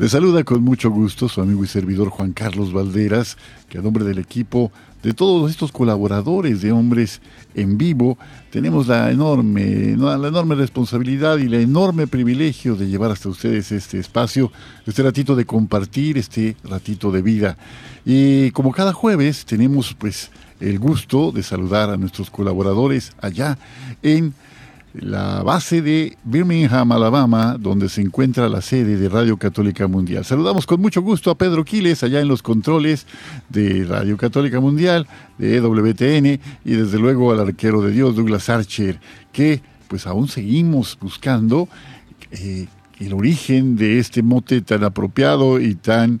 Les saluda con mucho gusto su amigo y servidor Juan Carlos Valderas, que a nombre del equipo de todos estos colaboradores de Hombres en Vivo, tenemos la enorme, la enorme responsabilidad y el enorme privilegio de llevar hasta ustedes este espacio, este ratito de compartir, este ratito de vida. Y como cada jueves tenemos pues el gusto de saludar a nuestros colaboradores allá en la base de Birmingham, Alabama, donde se encuentra la sede de Radio Católica Mundial. Saludamos con mucho gusto a Pedro Quiles, allá en los controles de Radio Católica Mundial, de EWTN, y desde luego al arquero de Dios, Douglas Archer, que pues aún seguimos buscando eh, el origen de este mote tan apropiado y tan,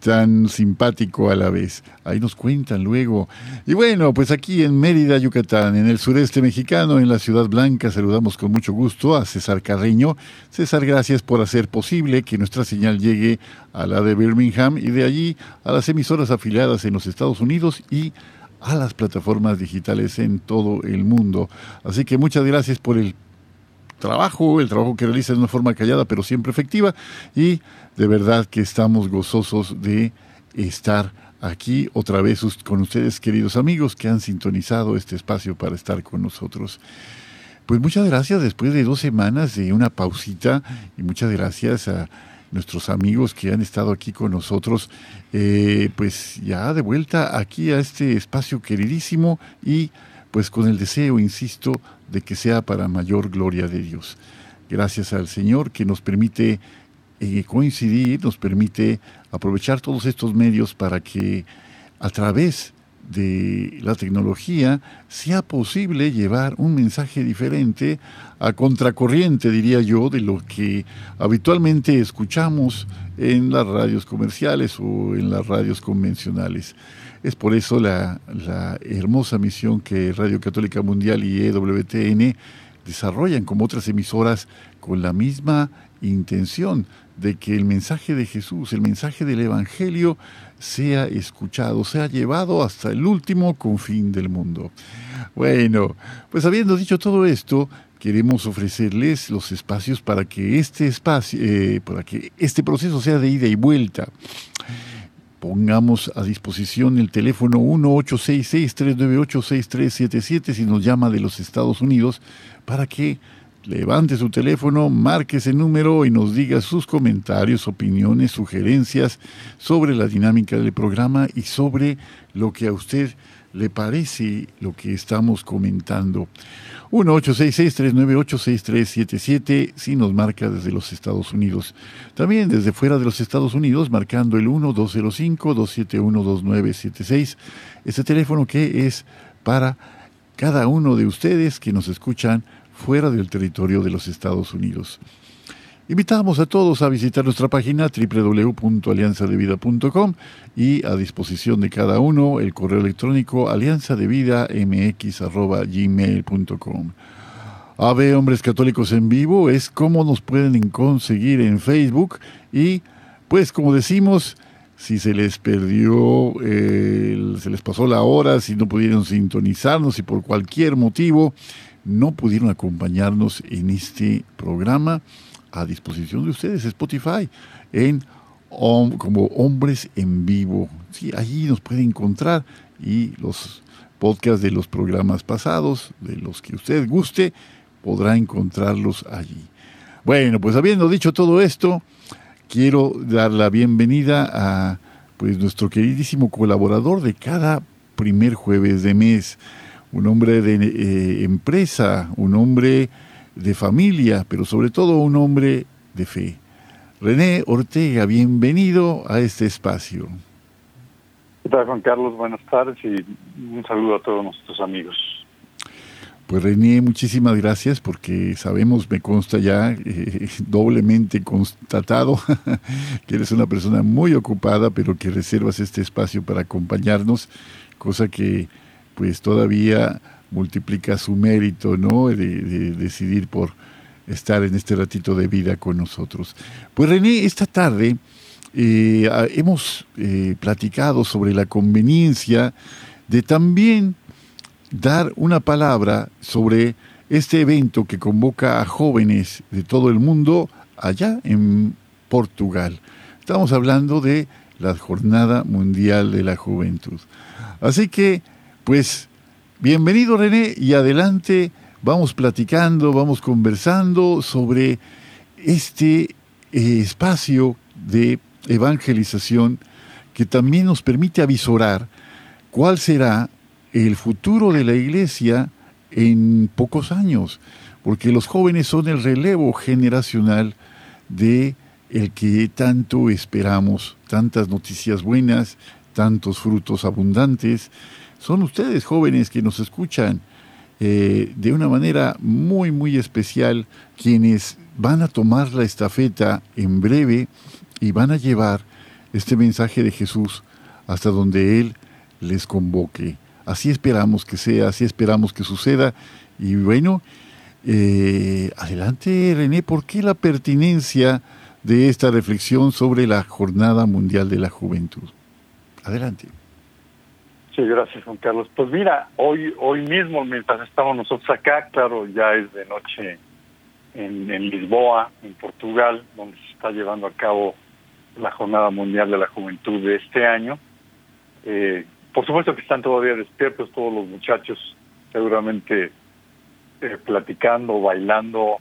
tan simpático a la vez. Ahí nos cuentan luego. Y bueno, pues aquí en Mérida, Yucatán, en el sureste mexicano, en la Ciudad Blanca, saludamos con mucho gusto a César Carreño. César, gracias por hacer posible que nuestra señal llegue a la de Birmingham y de allí a las emisoras afiliadas en los Estados Unidos y a las plataformas digitales en todo el mundo. Así que muchas gracias por el trabajo, el trabajo que realiza de una forma callada pero siempre efectiva y de verdad que estamos gozosos de estar aquí otra vez con ustedes queridos amigos que han sintonizado este espacio para estar con nosotros. Pues muchas gracias después de dos semanas de una pausita y muchas gracias a nuestros amigos que han estado aquí con nosotros, eh, pues ya de vuelta aquí a este espacio queridísimo y pues con el deseo, insisto, de que sea para mayor gloria de Dios. Gracias al Señor que nos permite eh, coincidir, nos permite aprovechar todos estos medios para que a través de la tecnología sea posible llevar un mensaje diferente a contracorriente, diría yo, de lo que habitualmente escuchamos en las radios comerciales o en las radios convencionales. Es por eso la, hermosa misión que Radio Católica Mundial y EWTN desarrollan como otras emisoras con la misma intención de que el mensaje de Jesús, el mensaje del Evangelio, sea escuchado, sea llevado hasta el último confín del mundo. Bueno, pues habiendo dicho todo esto, queremos ofrecerles los espacios para que este espacio, eh, para que este proceso sea de ida y vuelta pongamos a disposición el teléfono 1-866-398-6377 si nos llama de los Estados Unidos para que levante su teléfono, marque ese número y nos diga sus comentarios, opiniones, sugerencias sobre la dinámica del programa y sobre lo que a usted le parece lo que estamos comentando. 1-866-398-6377 si nos marca desde los Estados Unidos. También desde fuera de los Estados Unidos, marcando el 1-205-271-2976. Este teléfono que es para cada uno de ustedes que nos escuchan fuera del territorio de los Estados Unidos. Invitamos a todos a visitar nuestra página www.alianzadevida.com y a disposición de cada uno el correo electrónico alianzadevidamx.gmail.com. Ave Hombres Católicos en Vivo es como nos pueden conseguir en Facebook y pues como decimos, si se les perdió, se les pasó la hora, si no pudieron sintonizarnos y por cualquier motivo no pudieron acompañarnos en este programa, a disposición de ustedes, Spotify, en como Hombres en Vivo. Sí, allí nos puede encontrar y los podcasts de los programas pasados, de los que usted guste, podrá encontrarlos allí. Bueno, pues habiendo dicho todo esto, quiero dar la bienvenida a pues nuestro queridísimo colaborador de cada primer jueves de mes, un hombre de eh, empresa, un hombre de familia, pero sobre todo un hombre de fe. René Ortega, bienvenido a este espacio. ¿Qué tal, Juan Carlos? Buenas tardes y un saludo a todos nuestros amigos. Pues René, muchísimas gracias porque sabemos, me consta ya eh, doblemente constatado que eres una persona muy ocupada, pero que reservas este espacio para acompañarnos, cosa que pues todavía multiplica su mérito, ¿no? De, decidir por estar en este ratito de vida con nosotros. Pues René, esta tarde eh, hemos eh, platicado sobre la conveniencia de también dar una palabra sobre este evento que convoca a jóvenes de todo el mundo allá en Portugal. Estamos hablando de la Jornada Mundial de la Juventud. Así que, pues, bienvenido René y adelante, vamos platicando, vamos conversando sobre este eh, espacio de evangelización que también nos permite avisorar cuál será el futuro de la iglesia en pocos años, porque los jóvenes son el relevo generacional de el que tanto esperamos, tantas noticias buenas, tantos frutos abundantes. Son ustedes jóvenes que nos escuchan eh, de una manera muy, muy especial, quienes van a tomar la estafeta en breve y van a llevar este mensaje de Jesús hasta donde Él les convoque. Así esperamos que sea, así esperamos que suceda. Y bueno, eh, adelante René, ¿por qué la pertinencia de esta reflexión sobre la Jornada Mundial de la Juventud? Adelante. Sí, gracias Juan Carlos. Pues mira, hoy hoy mismo mientras estamos nosotros acá, claro, ya es de noche en, Lisboa, en Portugal, donde se está llevando a cabo la Jornada Mundial de la Juventud de este año. Eh, por supuesto que están todavía despiertos todos los muchachos, seguramente eh, platicando, bailando,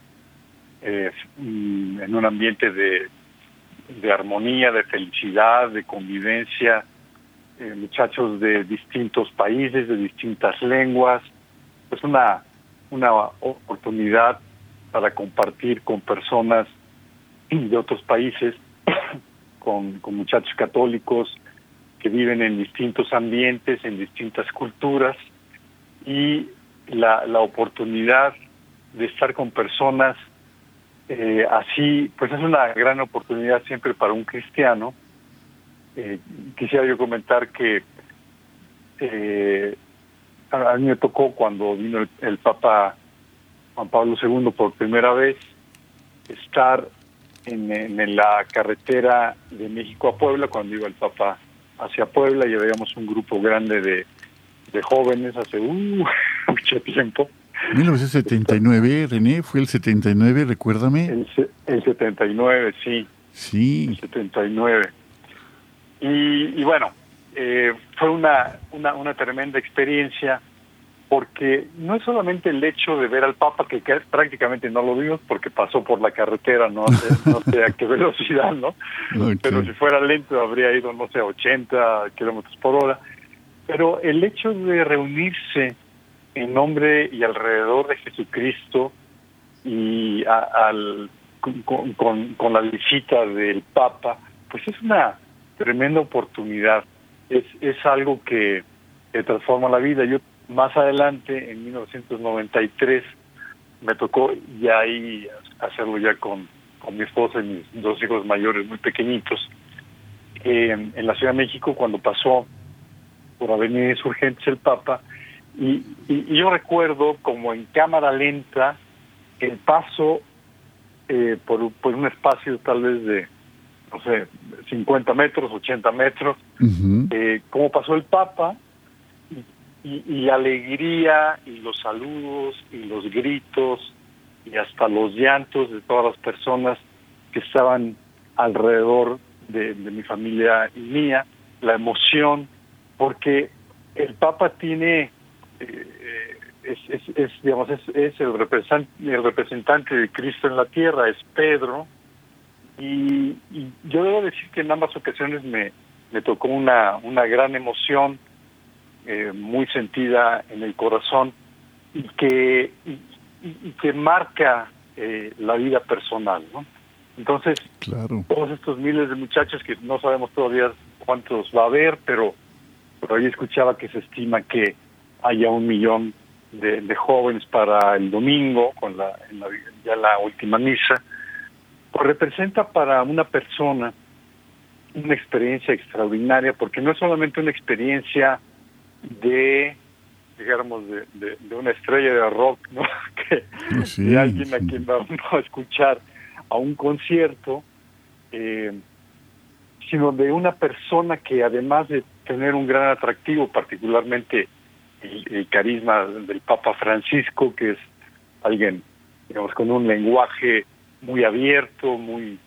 eh, mm, en un ambiente de armonía, de felicidad, de convivencia, eh, muchachos de distintos países, de distintas lenguas, pues una, una oportunidad para compartir con personas de otros países, con, con muchachos católicos, que viven en distintos ambientes, en distintas culturas, y la, la oportunidad de estar con personas eh, así, pues es una gran oportunidad siempre para un cristiano. Eh, quisiera yo comentar que eh, a, mí me tocó cuando vino el, el, Papa Juan Pablo II por primera vez estar en, en la carretera de México a Puebla cuando iba el Papa hacia Puebla y habíamos un grupo grande de, de jóvenes hace uh, mucho tiempo. 1979, René, fue el 79, recuérdame. El, el 79, sí. Sí. El 79. Y, y bueno, eh, fue una, una, una tremenda experiencia porque no es solamente el hecho de ver al Papa, que, prácticamente no lo vimos porque pasó por la carretera, no sé, no sé a qué velocidad, ¿no? Pero si fuera lento habría ido, no sé, a 80 kilómetros por hora. Pero el hecho de reunirse en nombre y alrededor de Jesucristo y al, con, con, con la visita del Papa, pues es una tremenda oportunidad. Es, es algo que, transforma la vida. Yo más adelante, en 1993, me tocó ya ahí hacerlo ya con, con mi esposa y mis dos hijos mayores muy pequeñitos. Eh, en la Ciudad de México, cuando pasó por Avenida Insurgentes el Papa, y, y, yo recuerdo como en cámara lenta el paso eh, por, por un espacio tal vez de, no sé, 50 metros, 80 metros, eh, como pasó el Papa, y, y alegría y los saludos y los gritos y hasta los llantos de todas las personas que estaban alrededor de, mi familia y mía, la emoción, porque el Papa tiene, eh, es, es, digamos, es, el, representante, el representante de Cristo en la tierra, es Pedro, y, yo debo decir que en ambas ocasiones me, me tocó una, una gran emoción, eh, muy sentida en el corazón, y que, y, que marca eh, la vida personal, ¿no? Entonces, claro. todos estos miles de muchachos que no sabemos todavía cuántos va a haber, pero, pero ahí escuchaba que se estima que haya un millón de, jóvenes para el domingo, con la, ya la última misa, pues representa para una persona una experiencia extraordinaria, porque no es solamente una experiencia de digamos, de, de, una estrella de rock, ¿no? que, de alguien a quien va a escuchar a un concierto, eh, sino de una persona que además de tener un gran atractivo, particularmente el, carisma del Papa Francisco, que es alguien, digamos, con un lenguaje muy abierto, muy,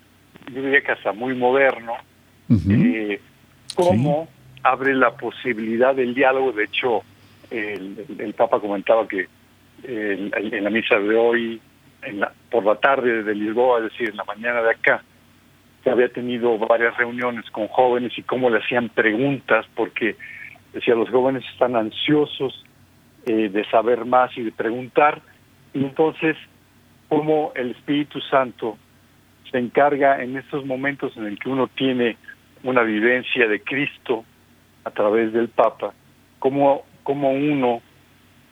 yo diría que hasta muy moderno, eh, cómo abre la posibilidad del diálogo. De hecho, el, Papa comentaba que en la misa de hoy, en la, por la tarde de Lisboa, es decir, en la mañana de acá, se había tenido varias reuniones con jóvenes y cómo le hacían preguntas, porque decía, los jóvenes están ansiosos eh, de saber más y de preguntar, y entonces cómo el Espíritu Santo se encarga en estos momentos en el que uno tiene una vivencia de Cristo a través del Papa, cómo cómo uno,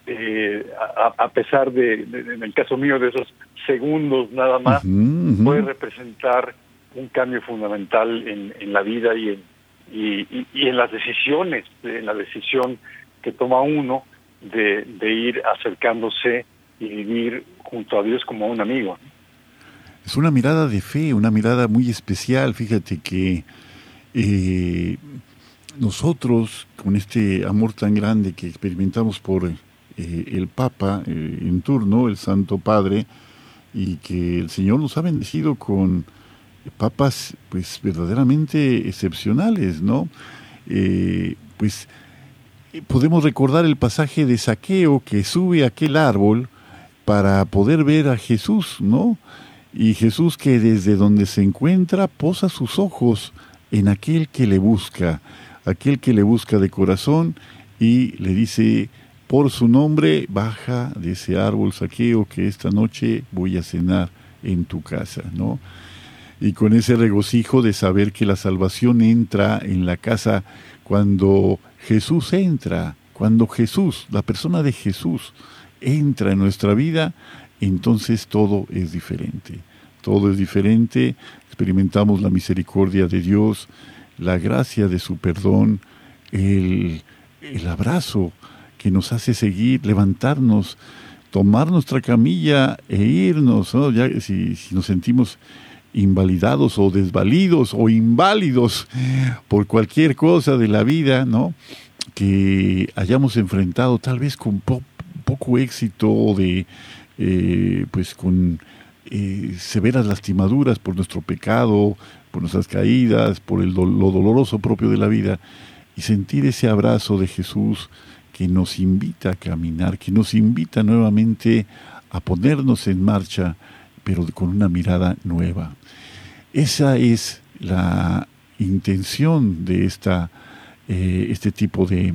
eh, a, pesar de, en el caso mío, de esos segundos nada más, puede representar un cambio fundamental en, la vida y en, y, en las decisiones, en la decisión que toma uno de, ir acercándose y vivir junto a Dios como un amigo. Es una mirada de fe, una mirada muy especial. Fíjate que eh, nosotros, con este amor tan grande que experimentamos por eh, el Papa eh, en turno, el Santo Padre, y que el Señor nos ha bendecido con papas pues verdaderamente excepcionales, ¿no? Pues podemos recordar el pasaje de Saqueo que sube a aquel árbol para poder ver a Jesús, ¿no? Y Jesús que desde donde se encuentra posa sus ojos en aquel que le busca aquel que le busca de corazón y le dice, por su nombre, baja de ese árbol saqueo que esta noche voy a cenar en tu casa, ¿no? Y con ese regocijo de saber que la salvación entra en la casa cuando Jesús entra, cuando Jesús, la persona de Jesús, entra en nuestra vida, entonces todo es diferente. Todo es diferente, experimentamos la misericordia de Dios, la gracia de su perdón, el, abrazo que nos hace seguir, levantarnos, tomar nuestra camilla e irnos, ya, si, si nos sentimos invalidados o desvalidos o inválidos por cualquier cosa de la vida, ¿no? Que hayamos enfrentado tal vez con poco éxito de, eh, pues con eh, severas lastimaduras por nuestro pecado, por nuestras caídas, por el lo doloroso propio de la vida, y sentir ese abrazo de Jesús que nos invita a caminar, que nos invita nuevamente a ponernos en marcha, pero con una mirada nueva. Esa es la intención de esta, eh, este tipo de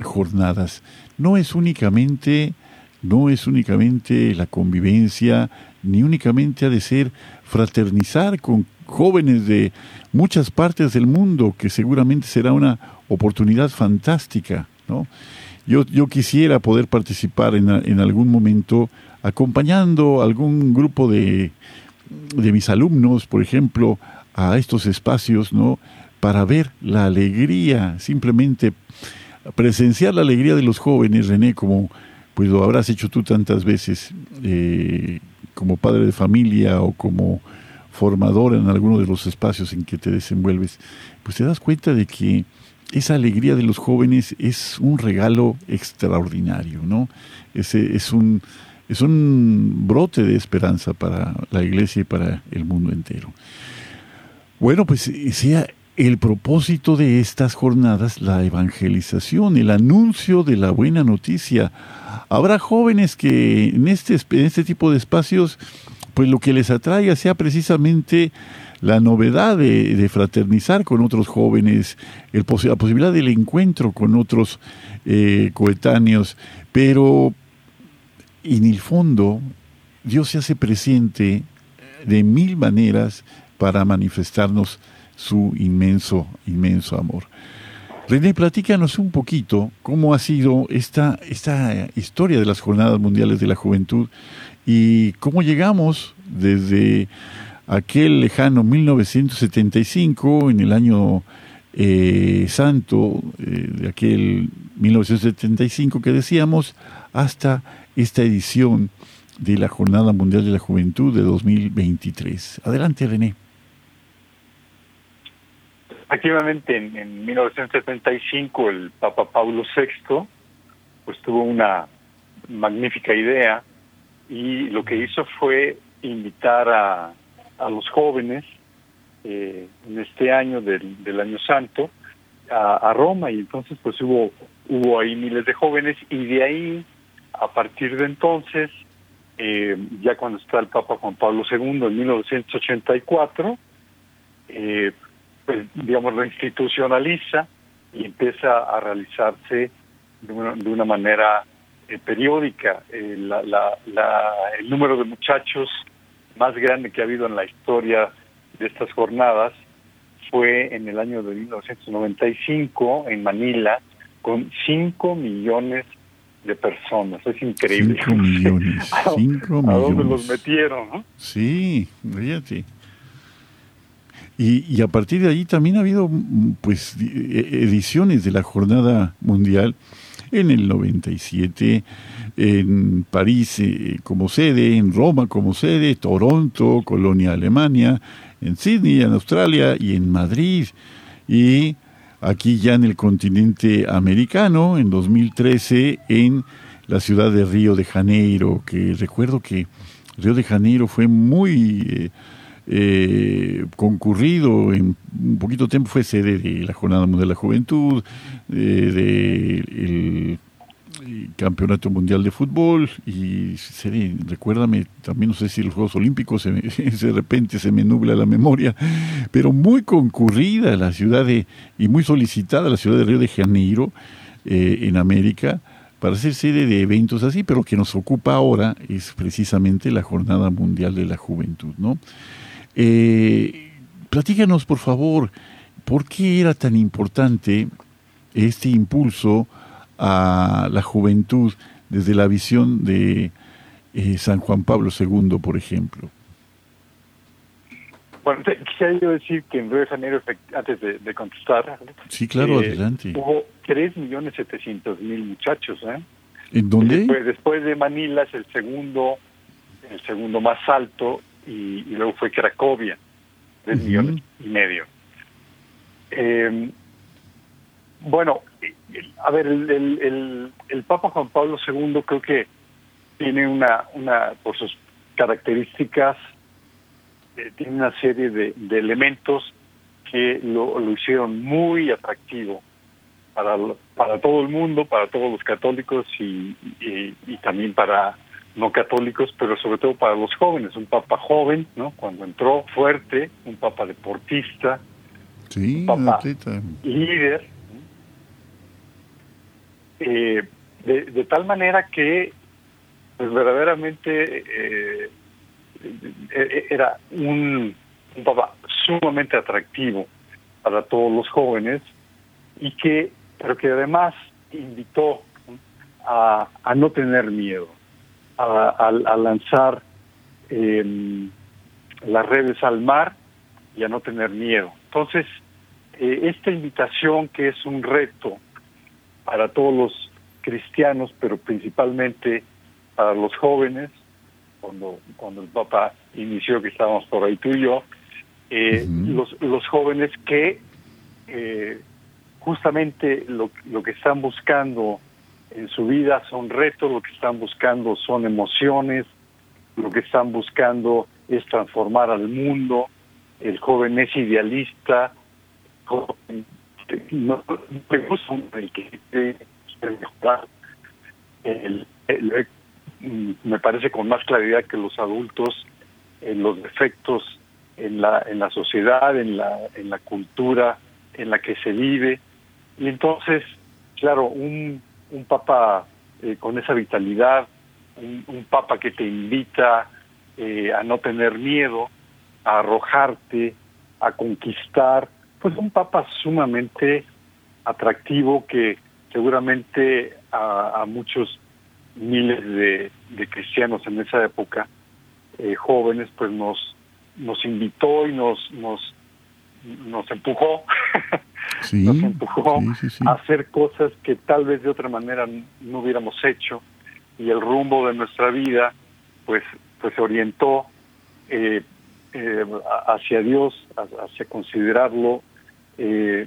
jornadas. No es únicamente, no es únicamente la convivencia, ni únicamente ha de ser fraternizar con jóvenes de muchas partes del mundo, que seguramente será una oportunidad fantástica. ¿no? Yo, yo quisiera poder participar en, en algún momento acompañando algún grupo de, de mis alumnos, por ejemplo, a estos espacios, ¿no? Para ver la alegría, simplemente presenciar la alegría de los jóvenes, René, como pues lo habrás hecho tú tantas veces, eh, como padre de familia o como formador en alguno de los espacios en que te desenvuelves, pues te das cuenta de que esa alegría de los jóvenes es un regalo extraordinario, ¿no? Ese es un, es un brote de esperanza para la iglesia y para el mundo entero. Bueno, pues sea el propósito de estas jornadas la evangelización, el anuncio de la buena noticia. Habrá jóvenes que en este, este tipo de espacios, pues lo que les atraiga sea precisamente la novedad de, fraternizar con otros jóvenes, la posibilidad del encuentro con otros eh, coetáneos, pero en el fondo Dios se hace presente de mil maneras para manifestarnos su inmenso, inmenso amor. René, platícanos un poquito cómo ha sido esta, esta historia de las Jornadas Mundiales de la Juventud y cómo llegamos desde aquel lejano 1975, en el año eh, santo eh, de aquel 1975 que decíamos, hasta esta edición de la Jornada Mundial de la Juventud de 2023. Adelante, René. Activamente en, 1975 el Papa Paulo VI pues tuvo una magnífica idea y lo que hizo fue invitar a, a los jóvenes eh, en este año del, año santo a, Roma. Y entonces pues hubo hubo ahí miles de jóvenes y de ahí a partir de entonces eh, ya cuando está el Papa Juan Pablo II en 1984 eh, pues digamos lo institucionaliza y empieza a realizarse de una, de una manera eh, periódica la, la, el número de muchachos más grande que ha habido en la historia de estas jornadas fue en el año de 1995 en Manila con 5 millones de personas. Es increíble. 5 millones. ¿A, dónde los metieron? Sí, fíjate. Y, a partir de ahí también ha habido pues e, ediciones de la Jornada Mundial en el 97, en París eh, como sede, en Roma como sede, Toronto, Colonia, Alemania, en Sydney, en Australia y en Madrid. Y aquí ya en el continente americano, en 2013, en la ciudad de Río de Janeiro, que recuerdo que Río de Janeiro fue muy... Eh, eh, concurrido en un poquito tiempo fue sede de la Jornada Mundial de la Juventud, del Campeonato Mundial de Fútbol y sede, recuérdame, también no sé si los Juegos Olímpicos, de repente se me nubla la memoria, pero muy concurrida la ciudad de, y muy solicitada la ciudad de Río de Janeiro eh, en América para ser sede de eventos así, pero lo que nos ocupa ahora es precisamente la Jornada Mundial de la Juventud, ¿no? Eh, platícanos, por favor, ¿por qué era tan importante este impulso a la juventud desde la visión de eh, San Juan Pablo II, por ejemplo? Bueno, quisiera yo decir que en Río de Janeiro, antes de, contestar, sí, claro, eh, adelante. Hubo 3.700.000 muchachos. ¿eh? ¿En dónde? Después, después de Manila es el segundo, el segundo más alto y, luego fue Cracovia, tres millones y medio. Eh, bueno, a ver, el, el, el, Papa Juan Pablo II creo que tiene una, una por sus características, eh, tiene una serie de, de elementos que lo, lo, hicieron muy atractivo para, para todo el mundo, para todos los católicos y, y también para no católicos, pero sobre todo para los jóvenes, un papa joven, ¿no? Cuando entró fuerte, un papa deportista, un papa líder, eh, de, tal manera que pues verdaderamente eh, eh, era un, un papa sumamente atractivo para todos los jóvenes y que pero que además invitó a, a no tener miedo a, lanzar em, las redes al mar y a no tener miedo. Entonces, eh, esta invitación que es un reto para todos los cristianos, pero principalmente para los jóvenes, cuando, cuando el Papa inició que estábamos por ahí tú y yo, eh, los, los jóvenes que eh, justamente lo, lo que están buscando en su vida son retos, lo que están buscando son emociones, lo que están buscando es transformar al mundo el joven es idealista, no, me gusta el que mejorar. me parece con más claridad que los adultos en los defectos en la en la sociedad, en la en la cultura en la que se vive y entonces, claro, un un papa eh, con esa vitalidad, un, papa que te invita eh, a no tener miedo, a arrojarte, a conquistar, pues un papa sumamente atractivo que seguramente a, muchos miles de, cristianos en esa época, eh, jóvenes, pues nos nos invitó y nos nos nos empujó, nos empujó a hacer cosas que tal vez de otra manera no hubiéramos hecho y el rumbo de nuestra vida pues pues se orientó eh, eh, hacia Dios, hacia considerarlo eh,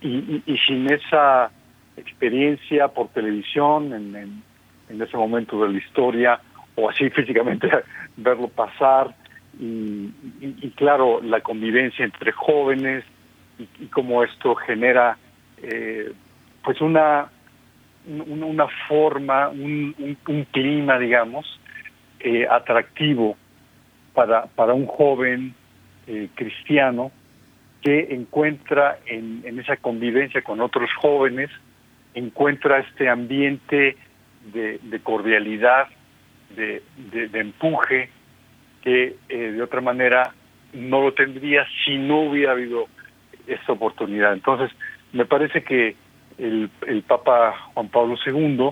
y, sin esa experiencia por televisión en, en, ese momento de la historia o así físicamente verlo pasar y, y, claro la convivencia entre jóvenes y, cómo esto genera pues una una forma, un, clima, digamos, eh, atractivo para, para un joven eh, cristiano que encuentra en, en, esa convivencia con otros jóvenes, encuentra este ambiente de, de cordialidad, de, de, empuje, que eh, de otra manera no lo tendría si no hubiera habido esta oportunidad. Entonces, me parece que el, el Papa Juan Pablo II,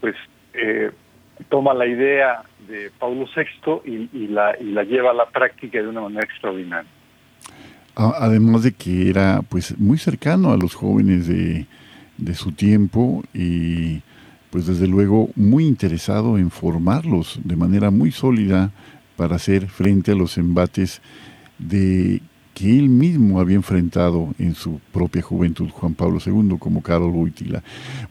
pues eh, toma la idea de Pablo VI y, la, y la lleva a la práctica de una manera extraordinaria. Además de que era pues muy cercano a los jóvenes de, de su tiempo y pues desde luego muy interesado en formarlos de manera muy sólida para hacer frente a los embates de que él mismo había enfrentado en su propia juventud, Juan Pablo II, como Carol Wojtyla.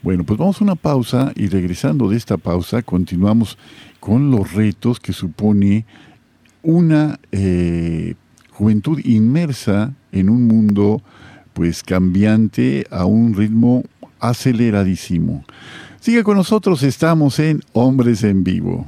Bueno, pues vamos a una pausa y regresando de esta pausa continuamos con los retos que supone una eh, juventud inmersa en un mundo pues cambiante a un ritmo aceleradísimo. Sigue con nosotros, estamos en Hombres en Vivo.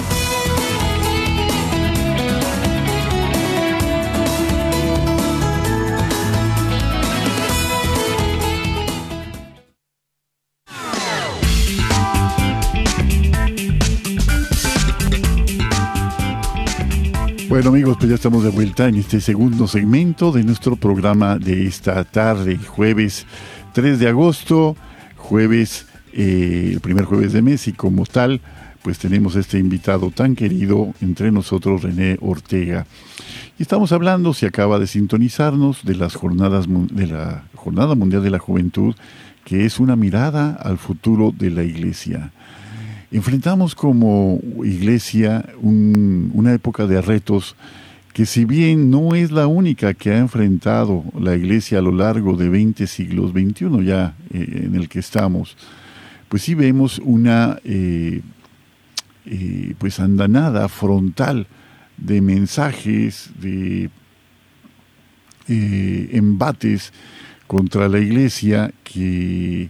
Bueno amigos, pues ya estamos de vuelta en este segundo segmento de nuestro programa de esta tarde, jueves 3 de agosto, jueves, eh, el primer jueves de mes y como tal, pues tenemos este invitado tan querido entre nosotros, René Ortega. Y estamos hablando, si acaba de sintonizarnos, de las jornadas de la Jornada Mundial de la Juventud, que es una mirada al futuro de la Iglesia. Enfrentamos como iglesia una época de retos que si bien no es la única que ha enfrentado la iglesia a lo largo de 20 siglos, 21 ya eh, en el que estamos, pues sí vemos una eh, eh, pues andanada frontal de mensajes, de embates contra la iglesia que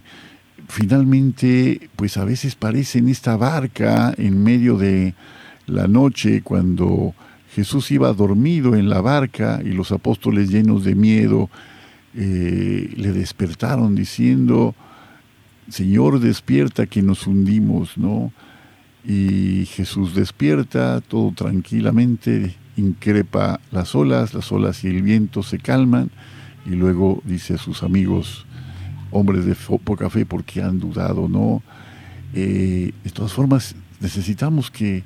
finalmente, pues a veces parece en esta barca en medio de la noche cuando Jesús iba dormido en la barca y los apóstoles llenos de miedo eh, le despertaron diciendo, Señor, despierta que nos hundimos, ¿no? Y Jesús despierta, todo tranquilamente, increpa las olas, las olas y el viento se calman, y luego dice a sus amigos, hombres de poca fe, porque han dudado, ¿no? Eh, de todas formas, necesitamos que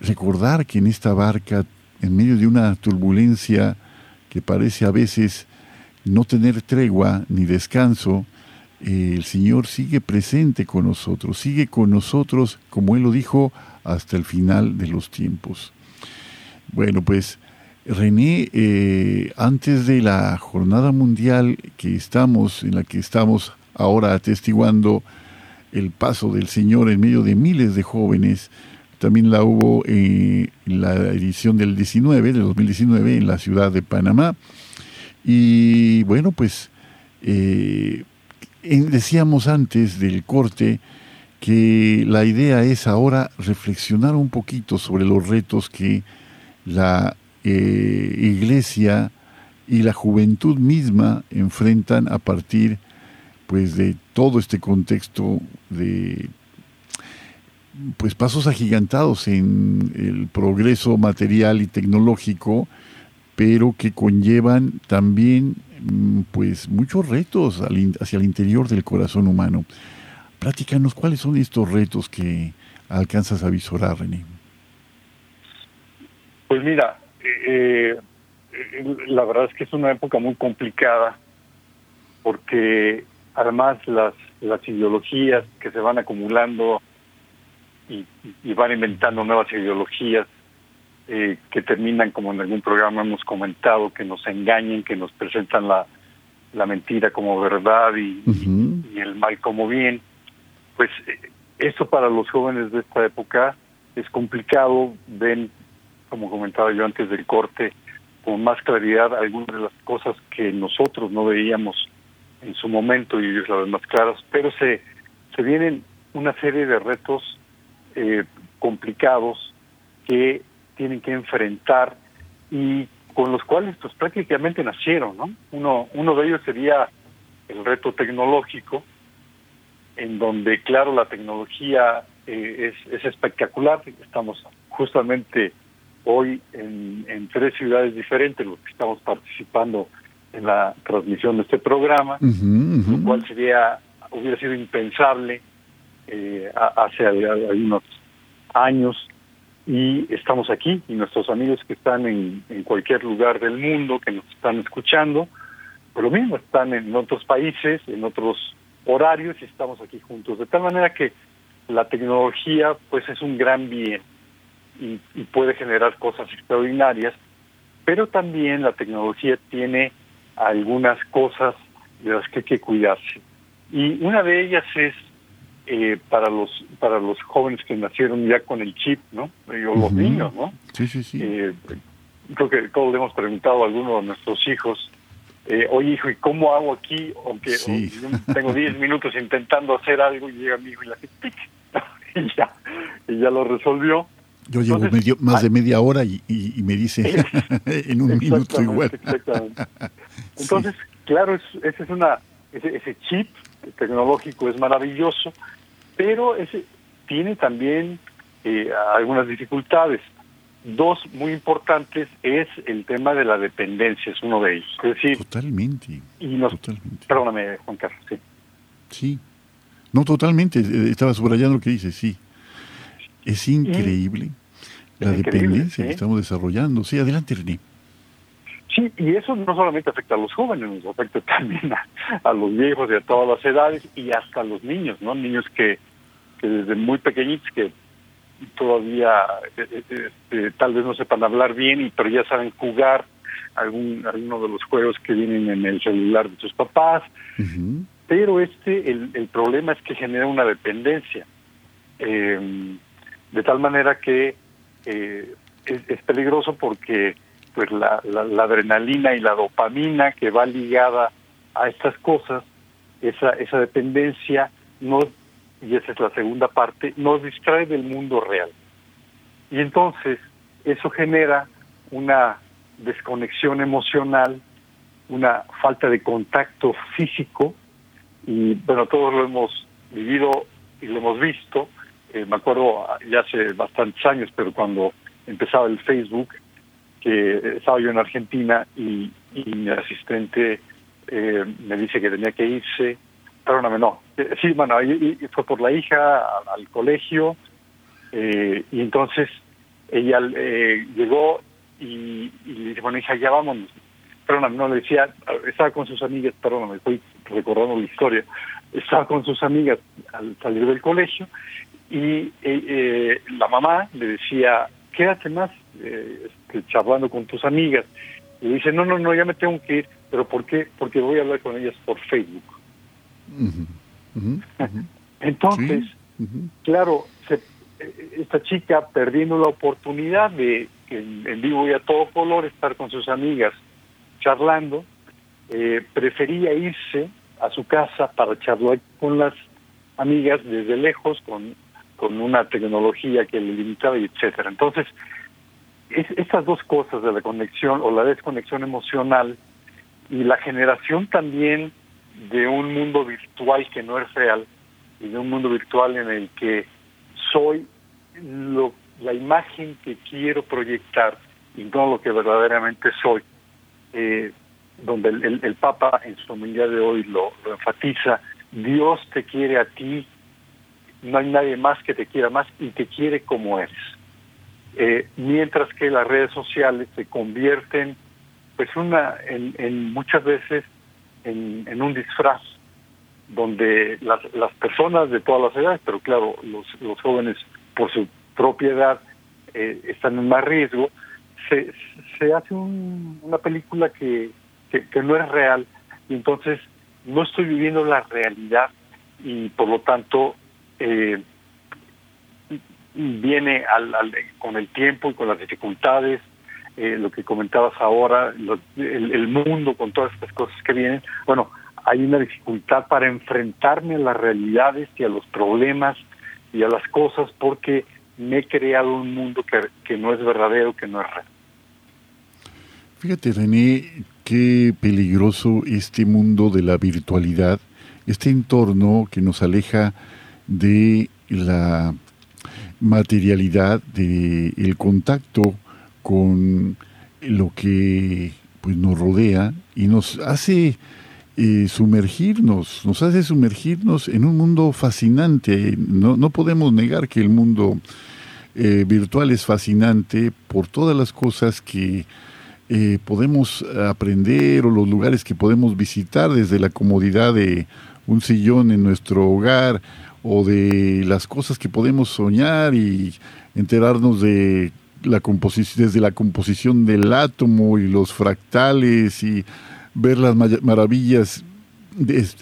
recordar que en esta barca, en medio de una turbulencia que parece a veces no tener tregua ni descanso, eh, el Señor sigue presente con nosotros, sigue con nosotros, como Él lo dijo, hasta el final de los tiempos. Bueno, pues René, eh, antes de la jornada mundial que estamos, en la que estamos ahora atestiguando el paso del Señor en medio de miles de jóvenes, también la hubo eh, en la edición del 19, del 2019, en la ciudad de Panamá. Y bueno, pues eh, decíamos antes del corte que la idea es ahora reflexionar un poquito sobre los retos que la eh, iglesia y la juventud misma enfrentan a partir pues de todo este contexto de pues pasos agigantados en el progreso material y tecnológico, pero que conllevan también mm, pues muchos retos hacia el interior del corazón humano. Platícanos cuáles son estos retos que alcanzas a visorar, René. Pues mira, eh, eh, la verdad es que es una época muy complicada porque además las, las ideologías que se van acumulando y, van inventando nuevas ideologías eh, que terminan, como en algún programa hemos comentado, que nos engañen, que nos presentan la, la mentira como verdad y, el mal como bien. Pues eh, eso para los jóvenes de esta época es complicado, ven, como comentaba yo antes del corte, con más claridad algunas de las cosas que nosotros no veíamos en su momento y ellos las más claras, pero se, se vienen una serie de retos eh, complicados que tienen que enfrentar y con los cuales pues prácticamente nacieron, ¿no? Uno, uno de ellos sería el reto tecnológico, en donde claro la tecnología eh, es, es espectacular, estamos justamente hoy en, en, tres ciudades diferentes los que estamos participando en la transmisión de este programa, lo cual sería hubiera sido impensable eh, hace algunos años y estamos aquí y nuestros amigos que están en, cualquier lugar del mundo que nos están escuchando, pues lo mismo, están en otros países, en otros horarios y estamos aquí juntos. De tal manera que la tecnología pues es un gran bien y, y puede generar cosas extraordinarias, pero también la tecnología tiene algunas cosas de las que hay que cuidarse. Y una de ellas es eh, para los para los jóvenes que nacieron ya con el chip, ¿no? O los niños, ¿no? Sí, sí, sí. Eh, creo que todos le hemos preguntado a alguno de nuestros hijos, eh, oye hijo, ¿y cómo hago aquí? Aunque tengo 10 minutos intentando hacer algo y llega mi hijo y le hace tic, y ya, y ya lo resolvió. Yo llevo medio, más de media hora y, y, me dice en un minuto igual. Exactamente. Entonces, claro, ese es una ese, ese chip tecnológico es maravilloso, pero ese tiene también eh, algunas dificultades. Dos muy importantes es el tema de la dependencia, es uno de ellos. Es decir, totalmente. Y Perdóname, Juan Carlos, sí. Sí. No, totalmente. Eh, estaba subrayando lo que dice, sí. Es increíble la dependencia que estamos desarrollando. Sí, adelante, René. Sí, y eso no solamente afecta a los jóvenes, nos afecta también a, los viejos y a todas las edades y hasta a los niños, ¿no? Niños que, que desde muy pequeñitos que todavía eh, eh, este, tal vez no sepan hablar bien, y pero ya saben jugar algún alguno de los juegos que vienen en el celular de sus papás. Pero este el, el problema es que genera una dependencia, eh, de tal manera que eh, es, peligroso porque pues la, la, adrenalina y la dopamina que va ligada a estas cosas, esa, esa dependencia no y esa es la segunda parte, nos distrae del mundo real. Y entonces eso genera una desconexión emocional, una falta de contacto físico y bueno, todos lo hemos vivido y lo hemos visto. Eh, me acuerdo ya hace bastantes años, pero cuando empezaba el Facebook, que estaba yo en Argentina y, mi asistente eh, me dice que tenía que irse. Perdóname, no. Eh, sí, bueno, y, fue por la hija al, colegio y entonces ella llegó y, le dice, bueno, hija, ya vámonos perdóname, no le decía, estaba con sus amigas, perdóname, estoy recordando la historia, estaba con sus amigas al salir del colegio y eh, eh, la mamá le decía, quédate más eh, este, charlando con tus amigas. Y dice, no, no, no, ya me tengo que ir, pero ¿por qué? Porque voy a hablar con ellas por Facebook. Entonces, claro, esta chica perdiendo la oportunidad de en, en vivo y a todo color estar con sus amigas charlando, eh, prefería irse a su casa para charlar con las amigas desde lejos, con, con una tecnología que le limitaba y etcétera. Entonces, estas dos cosas de la conexión o la desconexión emocional y la generación también de un mundo virtual que no es real y de un mundo virtual en el que soy lo, la imagen que quiero proyectar y no lo que verdaderamente soy eh, donde el, Papa en su humildad de hoy lo, enfatiza, Dios te quiere a ti, no hay nadie más que te quiera más y te quiere como eres. Eh, mientras que las redes sociales se convierten, pues una, en, muchas veces en, un disfraz, donde las, las personas de todas las edades, pero claro, los, los jóvenes por su propia edad eh, están en más riesgo, se, se hace una película que, que, no es real y entonces no estoy viviendo la realidad y por lo tanto eh, viene al, con el tiempo y con las dificultades, eh, lo que comentabas ahora, el, el, mundo con todas estas cosas que vienen, bueno, hay una dificultad para enfrentarme a las realidades y a los problemas y a las cosas porque me he creado un mundo que, que no es verdadero, que no es real. Fíjate, René, qué peligroso este mundo de la virtualidad, este entorno que nos aleja de la materialidad, de el contacto con lo que pues, nos rodea y nos hace eh, sumergirnos, nos hace sumergirnos en un mundo fascinante. No, no podemos negar que el mundo eh, virtual es fascinante por todas las cosas que eh, podemos aprender o los lugares que podemos visitar desde la comodidad de un sillón en nuestro hogar o de las cosas que podemos soñar y enterarnos de la composición desde la composición del átomo y los fractales y ver las maravillas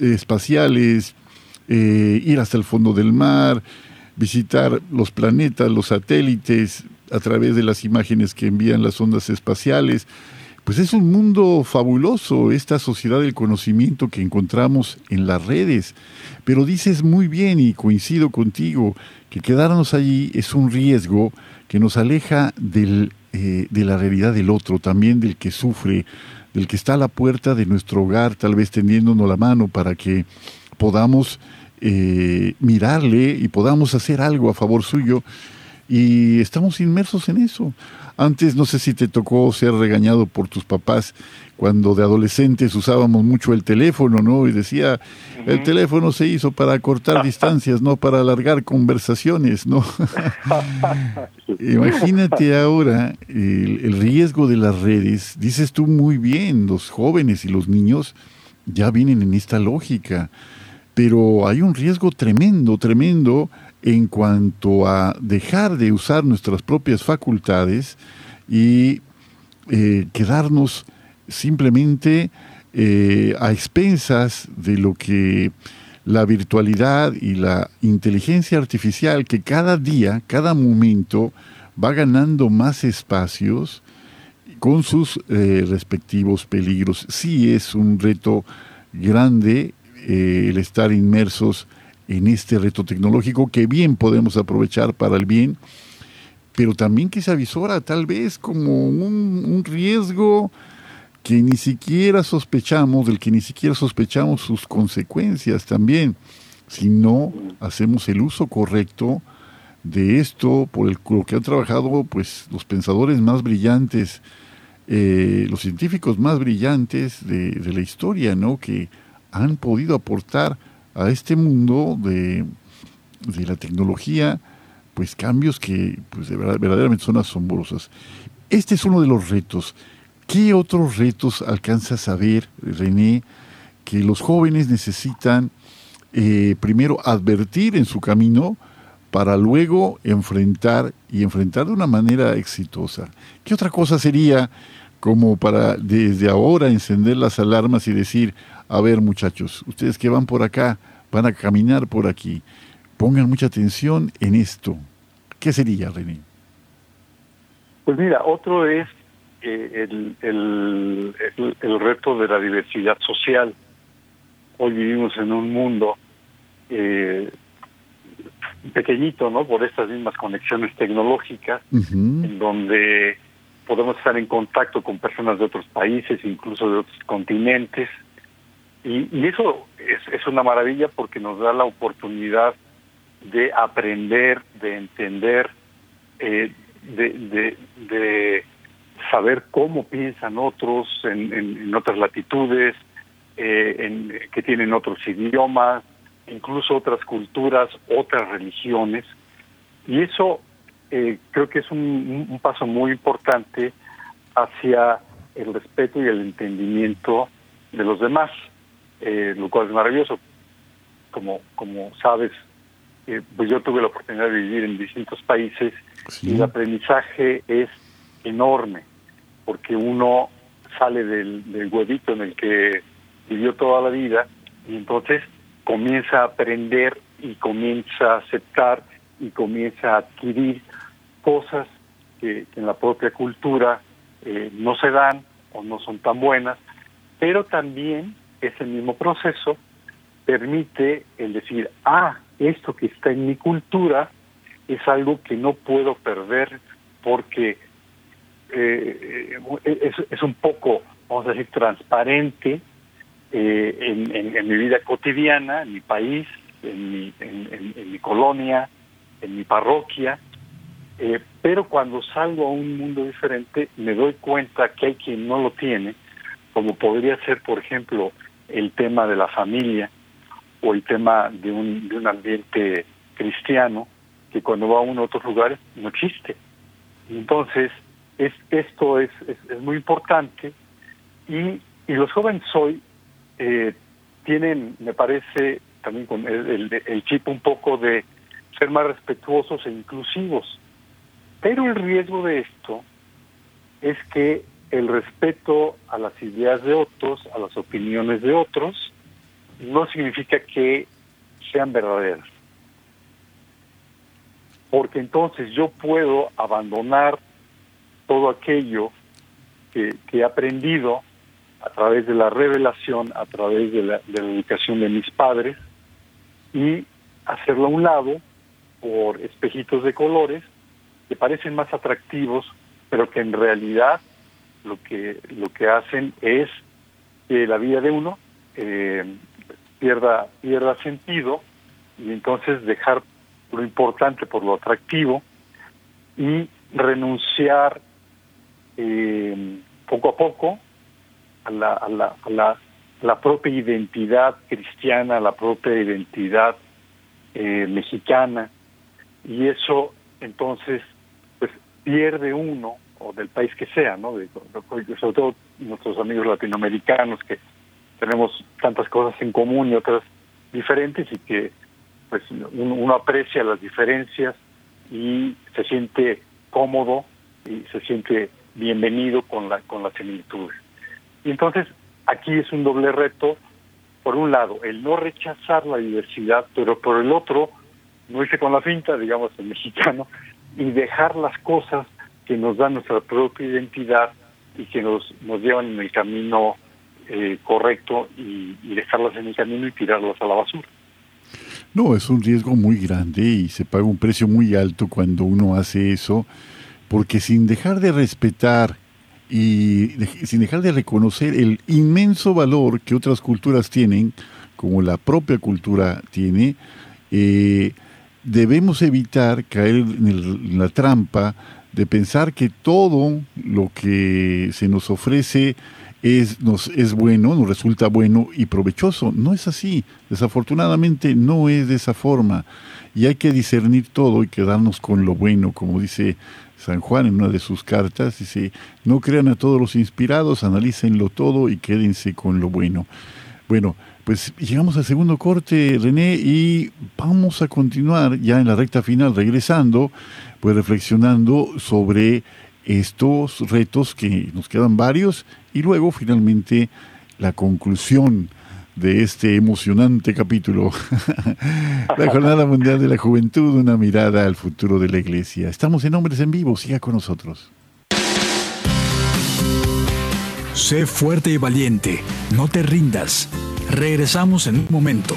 espaciales, eh, ir hasta el fondo del mar, visitar los planetas, los satélites, a través de las imágenes que envían las ondas espaciales. Pues es un mundo fabuloso, esta sociedad del conocimiento que encontramos en las redes. Pero dices muy bien y coincido contigo que quedarnos allí es un riesgo que nos aleja del, eh, de la realidad del otro, también del que sufre, del que está a la puerta de nuestro hogar, tal vez tendiéndonos la mano para que podamos eh, mirarle y podamos hacer algo a favor suyo y estamos inmersos en eso. Antes no sé si te tocó ser regañado por tus papás cuando de adolescentes usábamos mucho el teléfono, ¿no? Y decía, el teléfono se hizo para cortar distancias, no para alargar conversaciones, ¿no? Imagínate ahora el, el, riesgo de las redes. Dices tú muy bien, los jóvenes y los niños ya vienen en esta lógica, pero hay un riesgo tremendo, tremendo en cuanto a dejar de usar nuestras propias facultades y eh, quedarnos simplemente eh, a expensas de lo que la virtualidad y la inteligencia artificial que cada día, cada momento va ganando más espacios con sus eh, respectivos peligros. Sí es un reto grande el estar inmersos en este reto tecnológico que bien podemos aprovechar para el bien, pero también que se avisora tal vez como un, riesgo que ni siquiera sospechamos, del que ni siquiera sospechamos sus consecuencias también, si no hacemos el uso correcto de esto, por el lo que han trabajado pues los pensadores más brillantes, eh, los científicos más brillantes de, de, la historia, ¿no? que han podido aportar a este mundo de, de la tecnología pues cambios que pues de verdad, verdaderamente son asombrosos. Este es uno de los retos. ¿Qué otros retos alcanzas a ver, René, que los jóvenes necesitan eh, primero advertir en su camino para luego enfrentar y enfrentar de una manera exitosa? ¿Qué otra cosa sería como para desde ahora encender las alarmas y decir, a ver muchachos, ustedes que van por acá, van a caminar por aquí, pongan mucha atención en esto. ¿Qué sería, René? Pues mira, otro es eh, el, el, el, reto de la diversidad social. Hoy vivimos en un mundo eh, pequeñito, ¿no? Por estas mismas conexiones tecnológicas, en donde podemos estar en contacto con personas de otros países, incluso de otros continentes. Y, y eso es, es una maravilla porque nos da la oportunidad de aprender, de entender, eh, de, de, de, saber cómo piensan otros en, en, otras latitudes, eh, en, que tienen otros idiomas, incluso otras culturas, otras religiones. Y eso eh, creo que es un, un, paso muy importante hacia el respeto y el entendimiento de los demás, eh, lo cual es maravilloso. Como, como sabes, pues yo tuve la oportunidad de vivir en distintos países y el aprendizaje es enorme, porque uno sale del, del huevito en el que vivió toda la vida y entonces comienza a aprender y comienza a aceptar y comienza a adquirir cosas que, que en la propia cultura eh, no se dan o no son tan buenas, pero también ese mismo proceso permite el decir, ah, esto que está en mi cultura es algo que no puedo perder porque eh, es, es, un poco, vamos a decir, transparente eh, en, mi vida cotidiana, en mi país, en mi, en mi colonia, en mi parroquia, eh, pero cuando salgo a un mundo diferente me doy cuenta que hay quien no lo tiene, como podría ser, por ejemplo, el tema de la familia, o el tema de un, de un ambiente cristiano que cuando va a uno a otros lugares no existe. Entonces, es, esto es, es, muy importante y, y los jóvenes hoy eh, tienen, me parece, también con el, el, el chip un poco de ser más respetuosos e inclusivos. Pero el riesgo de esto es que el respeto a las ideas de otros, a las opiniones de otros, no significa que sean verdaderas. Porque entonces yo puedo abandonar todo aquello que, he aprendido a través de la revelación, a través de la, de la educación de mis padres, y hacerlo a un lado por espejitos de colores que parecen más atractivos, pero que en realidad lo que lo que hacen es que la vida de uno eh, pierda, pierda sentido y entonces dejar lo importante por lo atractivo y renunciar eh, poco a poco a la, a la, a la, la, propia identidad cristiana, a la propia identidad eh, mexicana y eso entonces pues pierde uno o del país que sea, ¿no? De, sobre todo nuestros amigos latinoamericanos que tenemos tantas cosas en común y otras diferentes y que pues uno, uno aprecia las diferencias y se siente cómodo y se siente bienvenido con la con las similitudes. Y entonces aquí es un doble reto, por un lado, el no rechazar la diversidad, pero por el otro, no irse con la finta, digamos, el mexicano, y dejar las cosas que nos dan nuestra propia identidad y que nos, nos llevan en el camino eh, correcto y, y, dejarlas en el camino y tirarlas a la basura. No, es un riesgo muy grande y se paga un precio muy alto cuando uno hace eso, porque sin dejar de respetar y sin dejar de reconocer el inmenso valor que otras culturas tienen, como la propia cultura tiene, eh, debemos evitar caer en, la trampa de pensar que todo lo que se nos ofrece es, nos, es bueno, nos resulta bueno y provechoso. No es así. Desafortunadamente no es de esa forma. Y hay que discernir todo y quedarnos con lo bueno, como dice San Juan en una de sus cartas. Dice, no crean a todos los inspirados, analícenlo todo y quédense con lo bueno. Bueno, pues llegamos al segundo corte, René, y vamos a continuar ya en la recta final, regresando, pues reflexionando sobre estos retos que nos quedan varios y luego finalmente la conclusión de este emocionante capítulo, la Jornada Mundial de la Juventud, una mirada al futuro de la Iglesia. Estamos en Hombres en Vivo, siga con nosotros. Sé fuerte y valiente, no te rindas. Regresamos en un momento.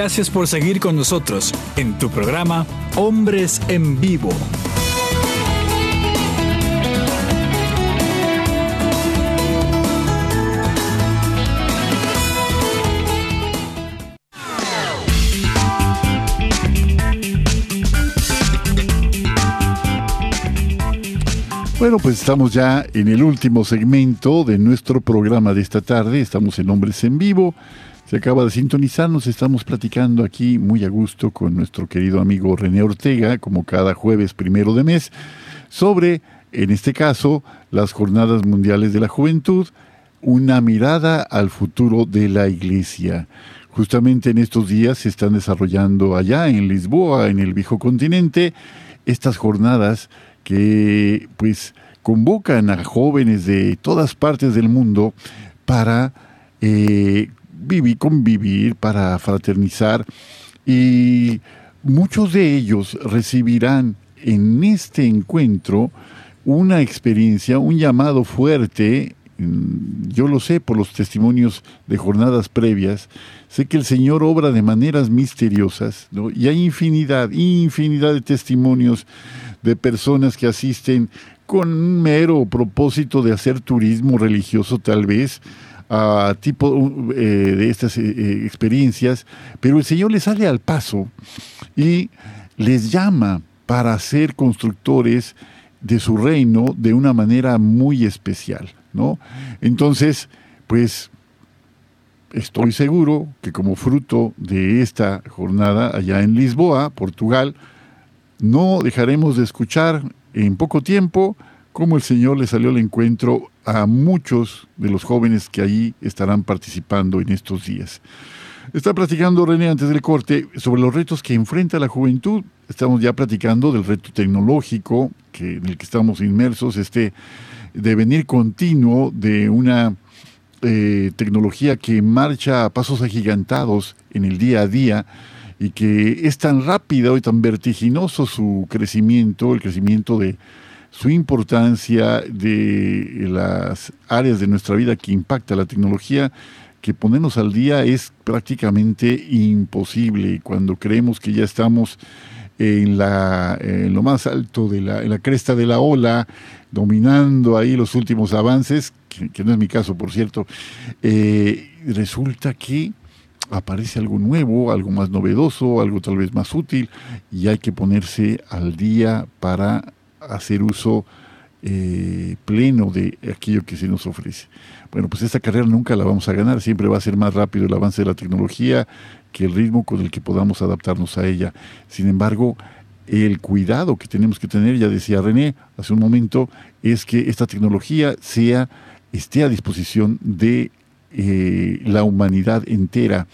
Gracias por seguir con nosotros en tu programa Hombres en Vivo. Bueno, pues estamos ya en el último segmento de nuestro programa de esta tarde. Estamos en Hombres en Vivo. Se acaba de sintonizar, nos estamos platicando aquí muy a gusto con nuestro querido amigo René Ortega, como cada jueves primero de mes, sobre, en este caso, las Jornadas Mundiales de la Juventud, una mirada al futuro de la Iglesia. Justamente en estos días se están desarrollando allá en Lisboa, en el viejo continente, estas jornadas que pues convocan a jóvenes de todas partes del mundo para eh, vivir, convivir, para fraternizar y muchos de ellos recibirán en este encuentro una experiencia, un llamado fuerte, yo lo sé por los testimonios de jornadas previas, sé que el Señor obra de maneras misteriosas, y hay infinidad, infinidad de testimonios de personas que asisten con un mero propósito de hacer turismo religioso tal vez, a tipo eh, de estas eh, eh, experiencias, pero el Señor les sale al paso y les llama para ser constructores de su reino de una manera muy especial, ¿no? Entonces, pues estoy seguro que como fruto de esta jornada allá en Lisboa, Portugal, no dejaremos de escuchar en poco tiempo cómo el Señor le salió al encuentro a muchos de los jóvenes que ahí estarán participando en estos días. Está platicando René antes del corte sobre los retos que enfrenta la juventud. Estamos ya platicando del reto tecnológico que, en el que estamos inmersos, este devenir continuo de una eh, tecnología que marcha a pasos agigantados en el día a día y que es tan rápido y tan vertiginoso su crecimiento, el crecimiento de, su importancia de las áreas de nuestra vida que impacta la tecnología, que ponernos al día es prácticamente imposible. Cuando creemos que ya estamos en, la, lo más alto de la, en la cresta de la ola, dominando ahí los últimos avances, que, no es mi caso, por cierto, eh, resulta que aparece algo nuevo, algo más novedoso, algo tal vez más útil, y hay que ponerse al día para hacer uso eh, pleno de aquello que se nos ofrece. Bueno, pues esta carrera nunca la vamos a ganar, siempre va a ser más rápido el avance de la tecnología que el ritmo con el que podamos adaptarnos a ella. Sin embargo, el cuidado que tenemos que tener, ya decía René hace un momento, es que esta tecnología sea, esté a disposición de eh, la humanidad entera.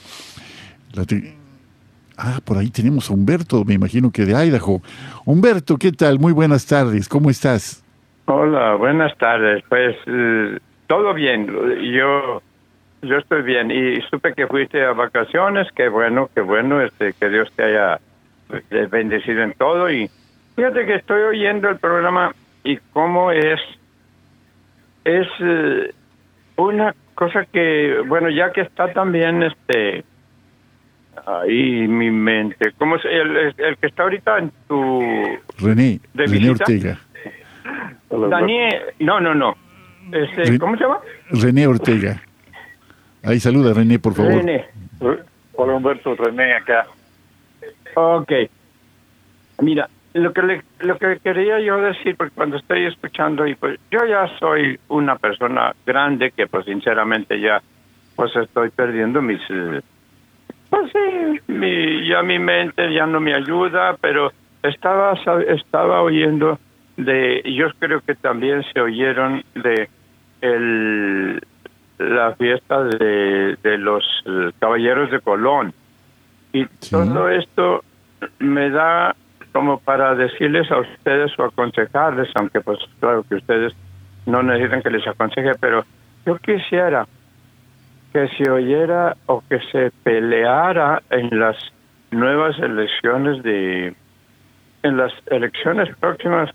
Ah, por ahí tenemos a Humberto, me imagino que de Idaho. Humberto, ¿qué tal? Muy buenas tardes, ¿cómo estás? Hola, buenas tardes. Pues eh, todo bien. Yo yo estoy bien y supe que fuiste a vacaciones. Qué bueno, qué bueno. Este, que Dios te haya eh, bendecido en todo. Y fíjate que estoy oyendo el programa y cómo es es eh, una cosa que bueno ya que está también este ahí mi mente. ¿Cómo es el, el que está ahorita en tu René, René Ortega. Daniel, no, no, no. Este, ¿Cómo se llama? René Ortega. Ahí saluda, René, por favor. René. Hola, Humberto, René acá. Ok. Mira, lo que lo que quería yo decir, porque cuando estoy escuchando, y pues yo ya soy una persona grande que pues sinceramente ya pues estoy perdiendo mis... Eh, pues sí, mi, ya mi mente ya no me ayuda, pero estaba, estaba oyendo de, yo creo que también se oyeron de el, la fiesta de, de los caballeros de Colón. Y todo esto me da como para decirles a ustedes o aconsejarles, aunque pues claro que ustedes no necesitan que les aconseje, pero yo quisiera que se oyera o que se peleara en las nuevas elecciones de en las elecciones próximas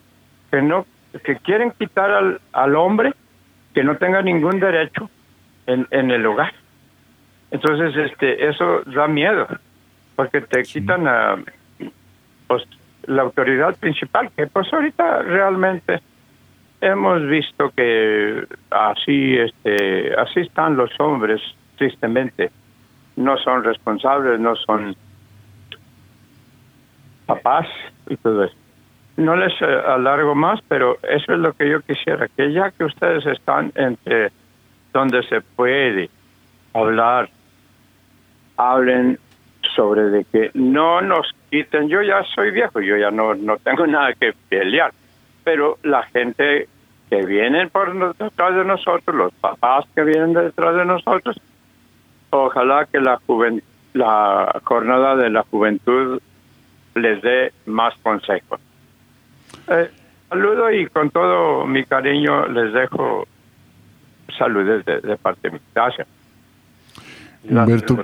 que no que quieren quitar al, al hombre que no tenga ningún derecho en, en el hogar. Entonces, este, eso da miedo, porque te quitan a, pues, la autoridad principal, que pues ahorita realmente hemos visto que así, este, así están los hombres, tristemente. No son responsables, no son papás y todo eso. No les eh, alargo más, pero eso es lo que yo quisiera, que ya que ustedes están entre donde se puede hablar, hablen sobre de que no nos quiten, yo ya soy viejo, yo ya no, no tengo nada que pelear, pero la gente que viene por detrás de nosotros, los papás que vienen detrás de nosotros, ojalá que la la jornada de la juventud les dé más consejos eh, saludo y con todo mi cariño les dejo saludos de, parte de mi casa. Humberto,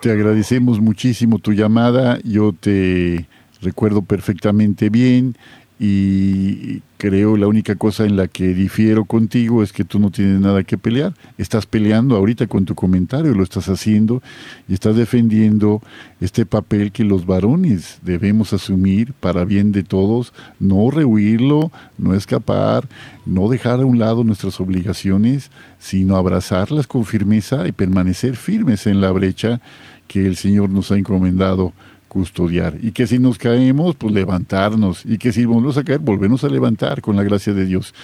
te agradecemos muchísimo tu llamada. Yo te recuerdo perfectamente bien y creo la única cosa en la que difiero contigo es que tú no tienes nada que pelear. Estás peleando ahorita con tu comentario, lo estás haciendo y estás defendiendo este papel que los varones debemos asumir para bien de todos, no rehuirlo, no escapar, no dejar a un lado nuestras obligaciones, sino abrazarlas con firmeza y permanecer firmes en la brecha que el Señor nos ha encomendado custodiar. Y que si nos caemos, pues levantarnos. Y que si volvemos a caer, volvernos a levantar con la gracia de Dios.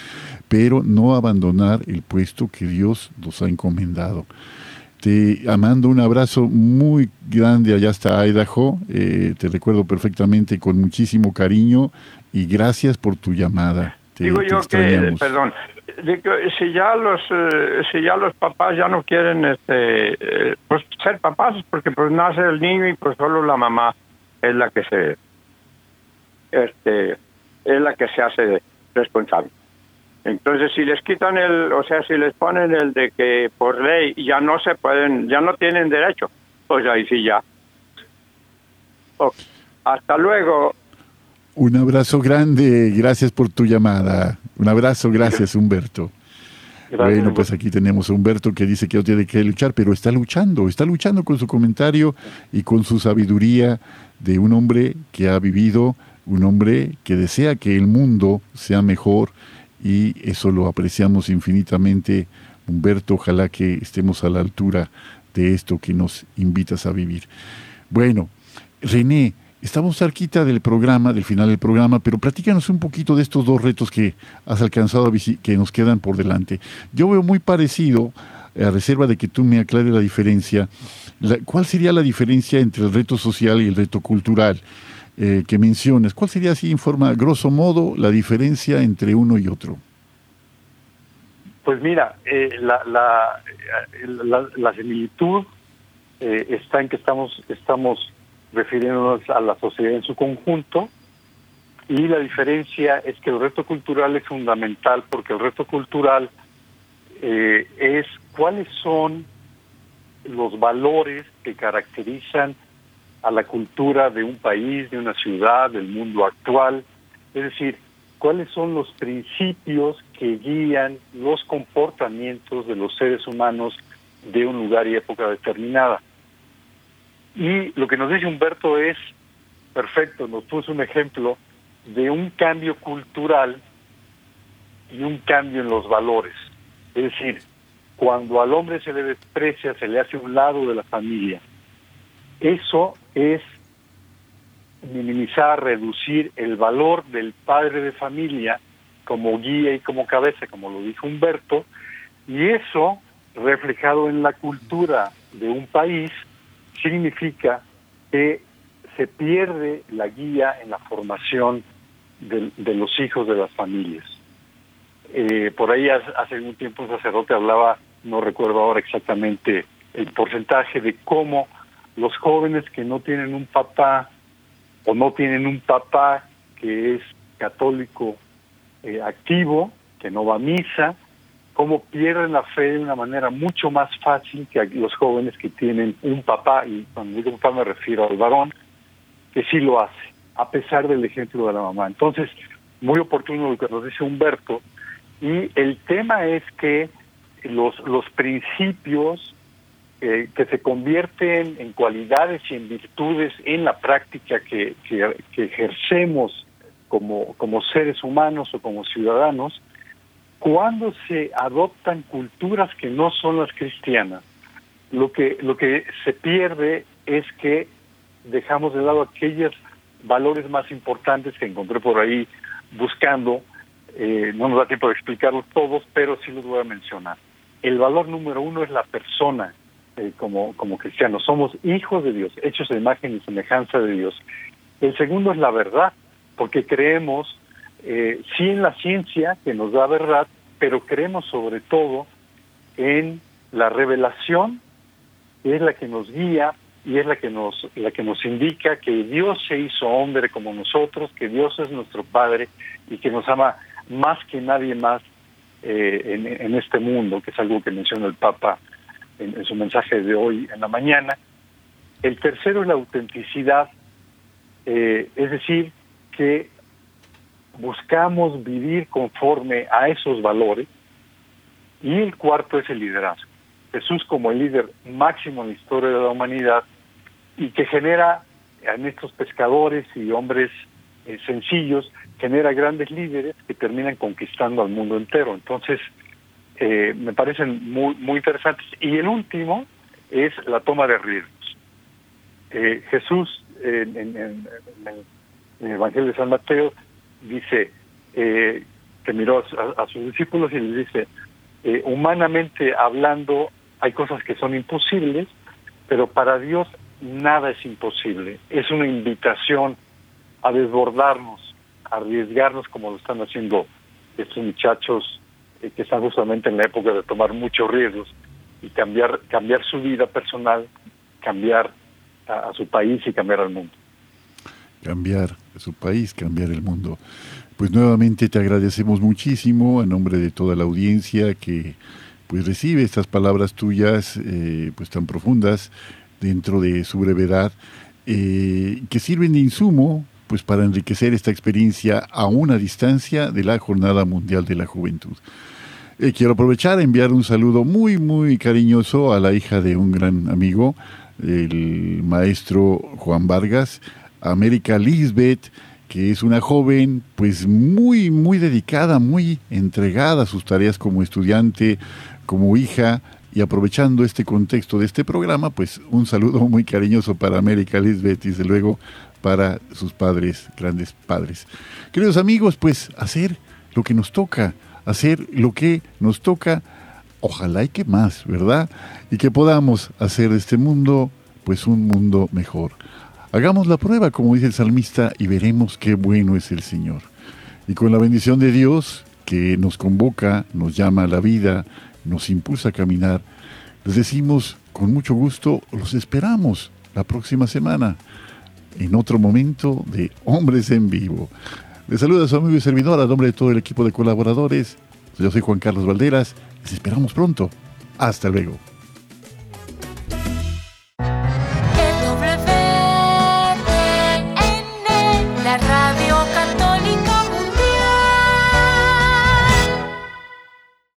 Pero no abandonar el puesto que Dios nos ha encomendado. Te amando un abrazo muy grande allá hasta Idaho. Eh, te recuerdo perfectamente con muchísimo cariño y gracias por tu llamada. Digo yo que, perdón, si ya los eh, si ya los papás ya no quieren este eh, pues ser papás porque pues nace el niño y pues solo la mamá es la que se este es la que se hace responsable. Entonces si les quitan el o sea si les ponen el de que por ley ya no se pueden ya no tienen derecho pues ahí sí ya. Hasta luego. Un abrazo grande, gracias por tu llamada. Un abrazo, gracias Humberto. Bueno, pues aquí tenemos a Humberto que dice que no tiene que luchar, pero está luchando, está luchando con su comentario y con su sabiduría de un hombre que ha vivido, un hombre que desea que el mundo sea mejor y eso lo apreciamos infinitamente. Humberto, ojalá que estemos a la altura de esto que nos invitas a vivir. Bueno, René, Estamos cerquita del programa, del final del programa, pero platícanos un poquito de estos dos retos que has alcanzado, que nos quedan por delante. Yo veo muy parecido, a reserva de que tú me aclares la diferencia, ¿cuál sería la diferencia entre el reto social y el reto cultural eh, que mencionas? ¿Cuál sería así en forma, grosso modo, la diferencia entre uno y otro? Pues mira, eh, la, la, la, similitud eh, está en que estamos, estamos refiriéndonos a la sociedad en su conjunto y la diferencia es que el reto cultural es fundamental porque el reto cultural eh, es cuáles son los valores que caracterizan a la cultura de un país, de una ciudad, del mundo actual. Es decir, cuáles son los principios que guían los comportamientos de los seres humanos de un lugar y época determinada. Y lo que nos dice Humberto es perfecto, nos puso un ejemplo de un cambio cultural y un cambio en los valores. Es decir, cuando al hombre se le desprecia, se le hace un lado de la familia. Eso es minimizar, reducir el valor del padre de familia como guía y como cabeza, como lo dijo Humberto, y eso reflejado en la cultura de un país significa que se pierde la guía en la formación de, los hijos de las familias. Eh, por ahí hace un tiempo un sacerdote hablaba, no recuerdo ahora exactamente el porcentaje de cómo los jóvenes que no tienen un papá o no tienen un papá que es católico eh, activo, que no va a misa, cómo pierden la fe de una manera mucho más fácil que los jóvenes que tienen un papá, y cuando digo papá me refiero al varón, que sí lo hace, a pesar del ejemplo de la mamá. Entonces, muy oportuno lo que nos dice Humberto, y el tema es que los, los principios eh, que se convierten en cualidades y en virtudes en la práctica que, que, ejercemos como, como seres humanos o como ciudadanos, cuando se adoptan culturas que no son las cristianas, lo que, lo que se pierde es que dejamos de lado aquellos valores más importantes que encontré por ahí buscando. Eh, no nos da tiempo de explicarlos todos, pero sí los voy a mencionar. El valor número uno es la persona, eh, como, como cristianos. Somos hijos de Dios, hechos de imagen y semejanza de Dios. El segundo es la verdad, porque creemos eh, sí en la ciencia que nos da verdad, pero creemos sobre todo en la revelación, que es la que nos guía y es la que nos la que nos indica que Dios se hizo hombre como nosotros, que Dios es nuestro Padre y que nos ama más que nadie más eh, en, en, este mundo, que es algo que menciona el Papa en, su mensaje de hoy en la mañana. El tercero es la autenticidad, eh, es decir, que buscamos vivir conforme a esos valores. Y el cuarto es el liderazgo. Jesús como el líder máximo en la historia de la humanidad y que genera en estos pescadores y hombres eh, sencillos, genera grandes líderes que terminan conquistando al mundo entero. Entonces, eh, me parecen muy, muy interesantes. Y el último es la toma de riesgos. Eh, Jesús, en, el Evangelio de San Mateo, dice eh, que miró a, sus discípulos y les dice, humanamente hablando, hay cosas que son imposibles, pero para Dios nada es imposible. Es una invitación a desbordarnos, a arriesgarnos como lo están haciendo estos muchachos eh, que están justamente en la época de tomar muchos riesgos y cambiar, cambiar su vida personal, cambiar a, su país y cambiar al mundo. Cambiar su país, cambiar el mundo. Pues nuevamente te agradecemos muchísimo a nombre de toda la audiencia que pues recibe estas palabras tuyas eh, pues tan profundas dentro de su brevedad eh, que sirven de insumo pues para enriquecer esta experiencia a una distancia de la Jornada Mundial de la Juventud. Eh, quiero aprovechar a enviar un saludo muy, muy cariñoso a la hija de un gran amigo, el maestro Juan Vargas, América Lisbeth, que es una joven pues muy, muy dedicada, muy entregada a sus tareas como estudiante, como hija, y aprovechando este contexto de este programa, pues un saludo muy cariñoso para América Lisbeth y desde luego para sus padres, grandes padres. Queridos amigos, pues hacer lo que nos toca, hacer lo que nos toca, ojalá y que más, ¿verdad? Y que podamos hacer de este mundo, pues un mundo mejor. Hagamos la prueba, como dice el salmista, y veremos qué bueno es el Señor. Y con la bendición de Dios, que nos convoca, nos llama a la vida, nos impulsa a caminar, les decimos con mucho gusto, los esperamos la próxima semana en otro momento de Hombres en Vivo. Les saluda su amigo y servidor a nombre de todo el equipo de colaboradores. Yo soy Juan Carlos Valderas. Les esperamos pronto. Hasta luego.